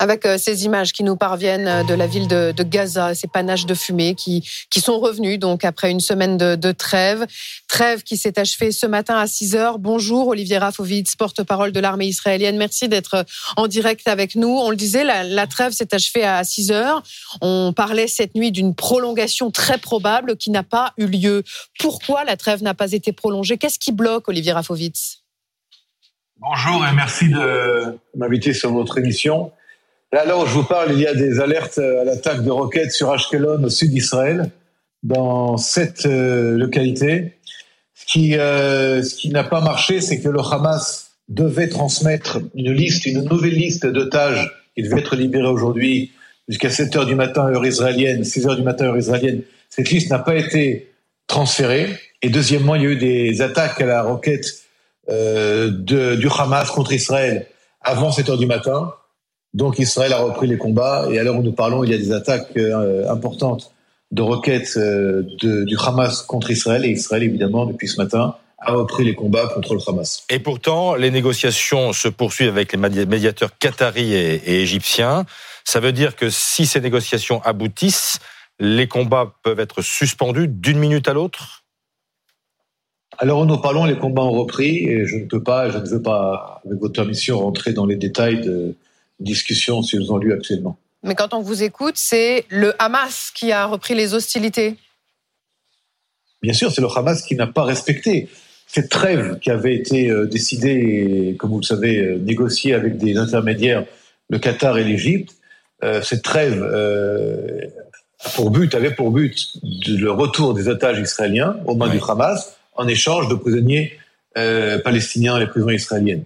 avec euh, ces images qui nous parviennent euh, de la ville de, Gaza, ces panaches de fumée qui, qui sont revenus donc après une semaine de, trêve. Trêve qui s'est achevée ce matin à 6 heures. Bonjour Olivier Rafovitz, porte-parole de l'armée israélienne. Merci d'être en direct avec nous. On le disait, la, la trêve s'est achevée à 6 heures. On parlait cette nuit d'une prolongation très probable qui n'a pas eu lieu. Pourquoi la trêve n'a pas été prolongée? Qu'est-ce qui bloque Olivier Rafovitz? Bonjour et merci de m'inviter sur votre émission. Alors, je vous parle, il y a des alertes à l'attaque de roquettes sur Ashkelon, au sud d'Israël, dans sept euh, localités. Ce qui, euh, ce qui n'a pas marché, c'est que le Hamas devait transmettre une liste, une nouvelle liste d'otages qui devaient être libérés aujourd'hui jusqu'à 7 heures du matin heure israélienne, 6 heures du matin heure israélienne. Cette liste n'a pas été transférée. Et deuxièmement, il y a eu des attaques à la roquette euh, du Hamas contre Israël avant 7 heures du matin. Donc Israël a repris les combats et à l'heure où nous parlons, il y a des attaques euh, importantes de roquettes euh, de, du Hamas contre Israël et Israël, évidemment, depuis ce matin, a repris les combats contre le Hamas. Et pourtant, les négociations se poursuivent avec les médiateurs qataris et, et égyptiens. Ça veut dire que si ces négociations aboutissent, les combats peuvent être suspendus d'une minute à l'autre? Alors nous parlons, les combats ont repris et je ne peux pas, je ne veux pas, avec votre permission, rentrer dans les détails de discussions si elles ont lieu actuellement. Mais quand on vous écoute, c'est le Hamas qui a repris les hostilités. Bien sûr, c'est le Hamas qui n'a pas respecté cette trêve qui avait été euh, décidée, et, comme vous le savez, euh, négociée avec des intermédiaires, le Qatar et l'Égypte. Euh, cette trêve pour but, avait pour but le retour des otages israéliens aux mains du Hamas en échange de prisonniers euh, palestiniens et les prisons israéliennes.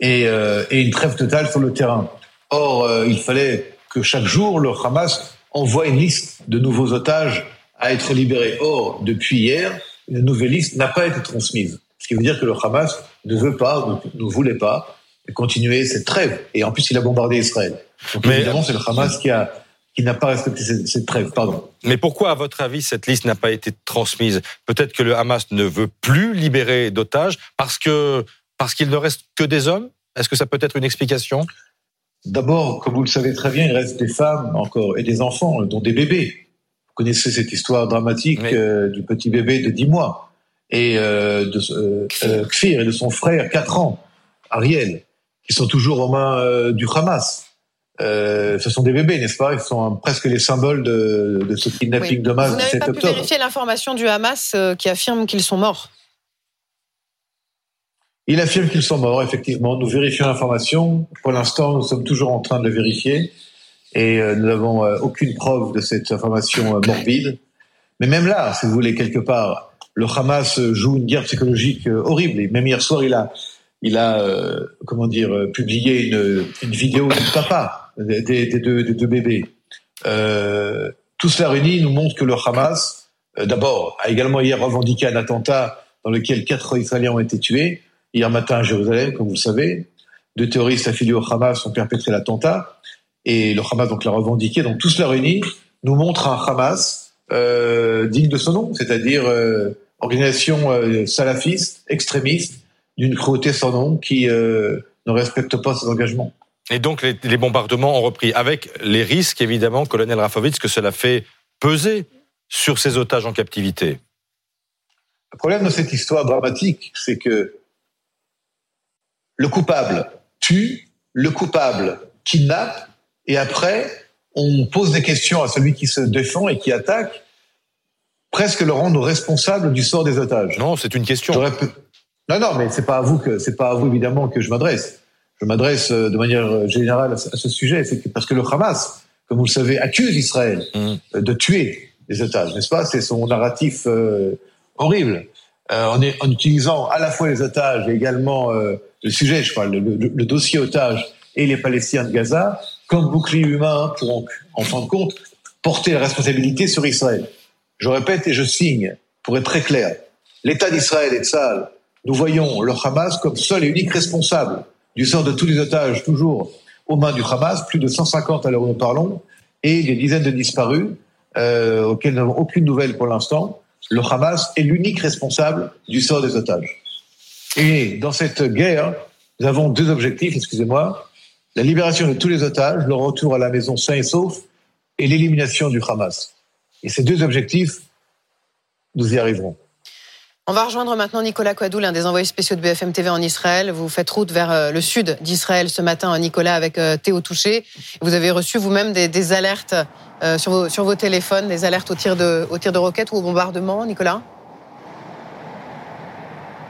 Et, et, une trêve totale sur le terrain. Or, euh, il fallait que chaque jour, le Hamas envoie une liste de nouveaux otages à être libérés. Or, depuis hier, une nouvelle liste n'a pas été transmise. Ce qui veut dire que le Hamas ne veut pas, ne, voulait pas continuer cette trêve. Et en plus, il a bombardé Israël. Donc, Mais évidemment, c'est le Hamas qui a qui n'a pas respecté cette, trêve. Pardon. Mais pourquoi, à votre avis, cette liste n'a pas été transmise? Peut-être que le Hamas ne veut plus libérer d'otages parce que parce qu'il ne reste que des hommes? Est-ce que ça peut être une explication? D'abord, comme vous le savez très bien, il reste des femmes encore et des enfants, dont des bébés. Vous connaissez cette histoire dramatique euh, du petit bébé de 10 mois et euh, de euh, euh, Kfir et de son frère 4 ans, Ariel, qui sont toujours aux mains euh, du Hamas. Euh, ce sont des bébés, n'est-ce pas? Ils sont presque les symboles de, de ce kidnapping de masse du 7 octobre. Vous n'avez pas pu vérifier l'information du Hamas euh, qui affirme qu'ils sont morts Il affirme qu'ils sont morts, effectivement. Nous vérifions l'information. Pour l'instant, nous sommes toujours en train de le vérifier et euh, nous n'avons aucune preuve de cette information morbide. Mais même là, si vous voulez, quelque part, le Hamas joue une guerre psychologique horrible. Et même hier soir, il a, il a, comment dire, publié une, vidéo du papa des, deux, bébés. Euh, tout cela réuni nous montre que le Hamas, euh, d'abord, a également hier revendiqué un attentat dans lequel quatre Israéliens ont été tués, hier matin à Jérusalem, comme vous le savez. Deux terroristes affiliés au Hamas ont perpétré l'attentat, et le Hamas donc l'a revendiqué. Donc tout cela réuni nous montre un Hamas euh, digne de son nom, c'est-à-dire euh, organisation euh, salafiste, extrémiste, d'une cruauté sans nom, qui ne respecte pas ses engagements. Et donc les, bombardements ont repris, avec les risques évidemment, colonel Rafovitz, que cela fait peser sur ces otages en captivité. Le problème de cette histoire dramatique, c'est que le coupable tue, le coupable kidnappe, et après, on pose des questions à celui qui se défend et qui attaque, presque le rendre responsable du sort des otages. Non, c'est une question. Non, non, mais c'est pas à vous que c'est pas à vous évidemment que je m'adresse je m'adresse euh, de manière euh, générale à ce sujet, c'est parce que le Hamas, comme vous le savez, accuse Israël mm. euh, de tuer les otages, n'est-ce pas? C'est son narratif horrible. En, en, utilisant à la fois les otages et également le sujet, je parle, le, le, dossier otage et les Palestiniens de Gaza comme bouclier humain pour, en fin de compte, porter la responsabilité sur Israël. Je répète et je signe, pour être très clair, l'État d'Israël et de Saal, nous voyons le Hamas comme seul et unique responsable du sort de tous les otages, toujours aux mains du Hamas, plus de 150 à l'heure où nous parlons, et des dizaines de disparus, euh, auxquels nous n'avons aucune nouvelle pour l'instant. Le Hamas est l'unique responsable du sort des otages. Et dans cette guerre, nous avons deux objectifs, excusez-moi. la libération de tous les otages, le retour à la maison sain et sauf et l'élimination du Hamas. Et ces deux objectifs, nous y arriverons. On va rejoindre maintenant Nicolas Quadou, l'un des envoyés spéciaux de BFM TV en Israël. Vous faites route vers euh, le sud d'Israël ce matin, Nicolas, avec euh, Théo Touché. Vous avez reçu vous-même des, alertes euh, sur, vos, téléphones, des alertes au tir de, au de roquettes ou au bombardement, Nicolas?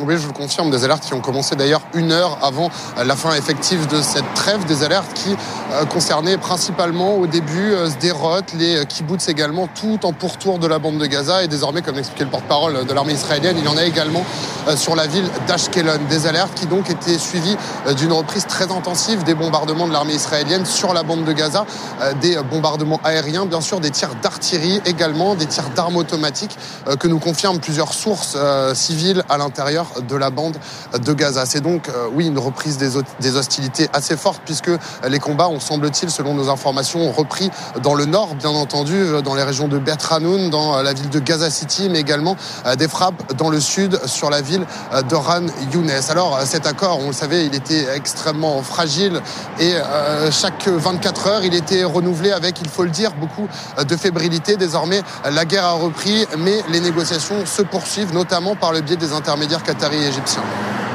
Oui, je vous confirme, des alertes qui ont commencé d'ailleurs une heure avant la fin effective de cette trêve, des alertes qui euh, concernaient principalement au début euh, Sderot, les euh, kibbutz également, tout en pourtour de la bande de Gaza. Et désormais, comme l'expliquait le porte-parole de l'armée israélienne, il y en a également sur la ville d'Ashkelon. Des alertes qui donc étaient suivies d'une reprise très intensive des bombardements de l'armée israélienne sur la bande de Gaza, des bombardements aériens, bien sûr, des tirs d'artillerie également, des tirs d'armes automatiques que nous confirment plusieurs sources civiles à l'intérieur de la bande de Gaza. C'est donc, euh, oui, une reprise des hostilités assez forte puisque les combats ont, semble-t-il, selon nos informations, repris dans le nord, bien entendu, euh, dans les régions de Beth Hanoun, dans euh, la ville de Gaza City, mais également des frappes dans le sud sur la ville de Ran Younes. Alors, cet accord, on le savait, il était extrêmement fragile et chaque 24 heures, il était renouvelé avec, il faut le dire, beaucoup de fébrilité. Désormais, la guerre a repris, mais les négociations se poursuivent, notamment par le biais des intermédiaires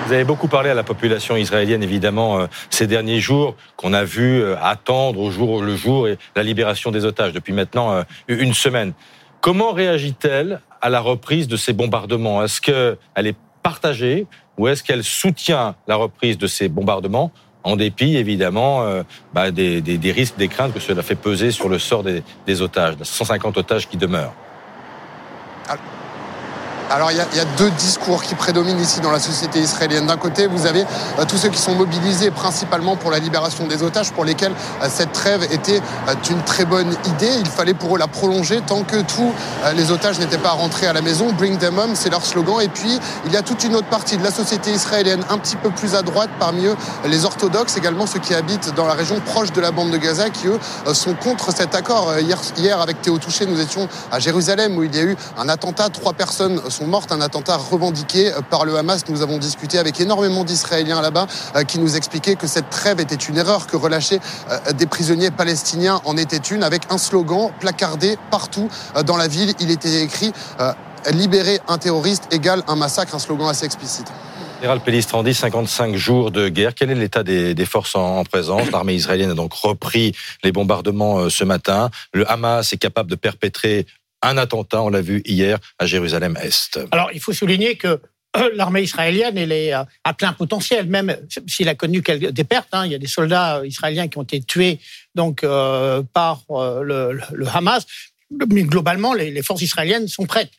Vous avez beaucoup parlé à la population israélienne, évidemment, euh, ces derniers jours, qu'on a vu euh, attendre au jour le jour et la libération des otages depuis maintenant euh, une semaine. Comment réagit-elle à la reprise de ces bombardements? Est-ce qu'elle est partagée ou est-ce qu'elle soutient la reprise de ces bombardements en dépit évidemment bah, des, risques, des craintes que cela fait peser sur le sort des, des otages, 150 otages qui demeurent alors il y, a, deux discours qui prédominent ici dans la société israélienne. D'un côté, vous avez euh, tous ceux qui sont mobilisés principalement pour la libération des otages, pour lesquels euh, cette trêve était euh, une très bonne idée. Il fallait pour eux la prolonger tant que tous les otages n'étaient pas rentrés à la maison. Bring them home, c'est leur slogan. Et puis il y a toute une autre partie de la société israélienne, un petit peu plus à droite, parmi eux les orthodoxes, également ceux qui habitent dans la région proche de la bande de Gaza, qui eux sont contre cet accord. Hier, hier avec Théo Touché, nous étions à Jérusalem où il y a eu un attentat. Trois personnes sont morte, un attentat revendiqué par le Hamas. Nous avons discuté avec énormément d'Israéliens là-bas euh, qui nous expliquaient que cette trêve était une erreur, que relâcher euh, des prisonniers palestiniens en était une, avec un slogan placardé partout euh, dans la ville. Il était écrit libérer un terroriste égale un massacre, un slogan assez explicite. Général Pellistrandi, 55 jours de guerre. Quel est l'état des, forces en, présence? L'armée israélienne a donc repris les bombardements ce matin. Le Hamas est capable de perpétrer un attentat, on l'a vu hier à Jérusalem-Est. Alors, il faut souligner que euh, l'armée israélienne, elle est à plein potentiel, même s'il a connu quelques, des pertes. Hein. il y a des soldats israéliens qui ont été tués donc euh, par euh, le, Hamas. Mais globalement, les, forces israéliennes sont prêtes.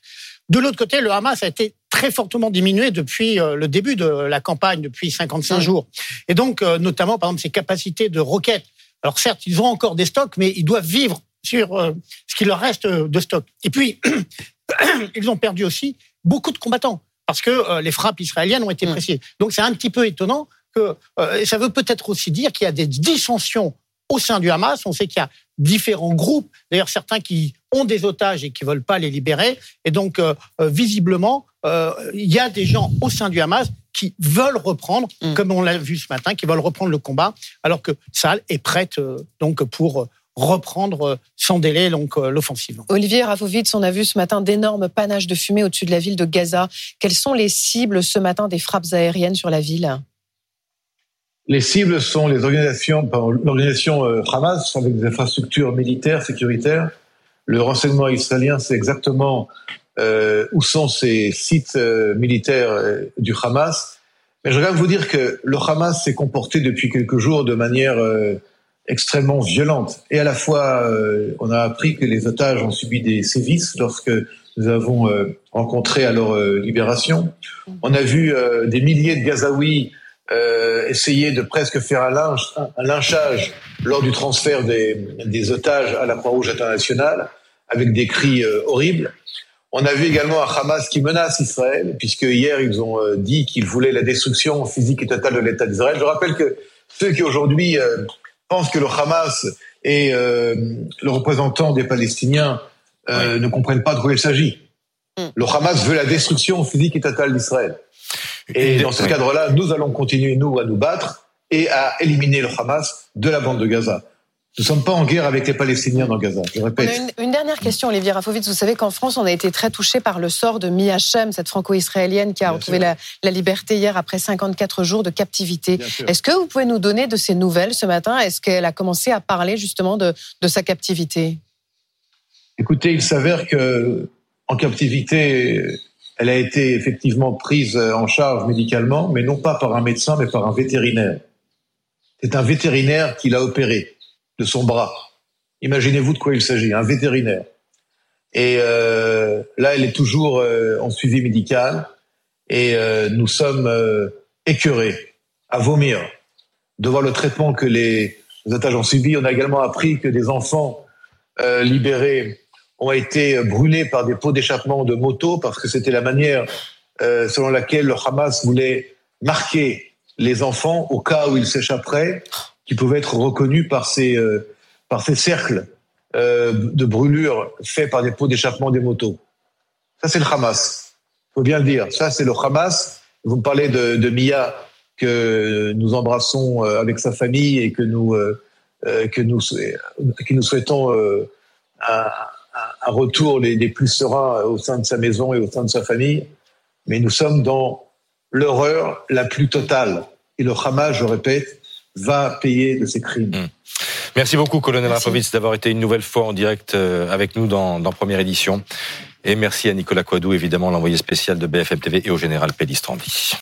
De l'autre côté, le Hamas a été très fortement diminué depuis le début de la campagne, depuis 55 jours. Et donc, notamment, par exemple, ses capacités de roquettes. Alors certes, ils ont encore des stocks, mais ils doivent vivre sur euh, ce qu'il leur reste de stock. Et puis, ils ont perdu aussi beaucoup de combattants parce que euh, les frappes israéliennes ont été mm. précises. Donc c'est un petit peu étonnant que euh, et ça veut peut-être aussi dire qu'il y a des dissensions au sein du Hamas. On sait qu'il y a différents groupes, d'ailleurs certains qui ont des otages et qui veulent pas les libérer. Et donc visiblement, il y a des gens au sein du Hamas qui veulent reprendre, mm. comme on l'a vu ce matin, qui veulent reprendre le combat, alors que Saal est prête donc pour reprendre euh, sans délai donc euh, l'offensive. Olivier Rafovitz, on a vu ce matin d'énormes panaches de fumée au-dessus de la ville de Gaza. Quelles sont les cibles ce matin des frappes aériennes sur la ville? Les cibles sont les organisations, l'organisation euh, Hamas avec des infrastructures militaires, sécuritaires. Le renseignement israélien sait exactement où sont ces sites militaires du Hamas. Mais je voudrais vous dire que le Hamas s'est comporté depuis quelques jours de manière extrêmement violente. Et à la fois, euh, on a appris que les otages ont subi des sévices lorsque nous avons euh, rencontré à leur euh, libération. On a vu des milliers de Gazaouis essayer de presque faire un, lynch, un lynchage lors du transfert des otages à la Croix-Rouge internationale, avec des cris horribles. On a vu également un Hamas qui menace Israël, puisque hier ils ont dit qu'ils voulaient la destruction physique et totale de l'État d'Israël. Je rappelle que ceux qui aujourd'hui pense que le Hamas et euh, le représentant des Palestiniens euh, ne comprennent pas de quoi il s'agit. Hmm. Le Hamas veut la destruction physique et totale d'Israël. Et dans ce cadre-là, nous allons continuer, nous, à nous battre et à éliminer le Hamas de la bande de Gaza. Nous ne sommes pas en guerre avec les Palestiniens dans Gaza, je répète. une, dernière question, Olivier Rafovitz. Vous savez qu'en France, on a été très touché par le sort de Mi Hachem, cette franco-israélienne qui a retrouvé la, liberté hier après 54 jours de captivité. Est-ce que vous pouvez nous donner de ces nouvelles ce matin? Est-ce qu'elle a commencé à parler justement de, de sa captivité? Écoutez, il s'avère que en captivité, elle a été effectivement prise en charge médicalement, mais non pas par un médecin, mais par un vétérinaire. C'est un vétérinaire qui l'a opéré de son bras. Imaginez-vous de quoi il s'agit, un vétérinaire. Et euh, là, elle est toujours euh, en suivi médical et euh, nous sommes écœurés, à vomir, de voir le traitement que les otages ont subi. On a également appris que des enfants libérés ont été brûlés par des pots d'échappement de moto parce que c'était la manière selon laquelle le Hamas voulait marquer les enfants au cas où ils s'échapperaient qui pouvaient être reconnus par ces, euh, par ces cercles euh, de brûlures faits par des pots d'échappement des motos. Ça, c'est le Hamas. faut bien le dire. Ça, c'est le Hamas. Vous me parlez de, de Mia que nous embrassons euh, avec sa famille et que nous, euh, que nous, que nous souhaitons un, un, retour les, les, plus sereins au sein de sa maison et au sein de sa famille. Mais nous sommes dans l'horreur la plus totale. Et le Hamas, je répète, va payer de ses crimes. Hmm. Merci beaucoup, colonel Rafovitz, d'avoir été une nouvelle fois en direct euh, avec nous dans, dans Première Édition. Et merci à Nicolas Coadou, évidemment, l'envoyé spécial de BFM TV et au général Pellistrandi.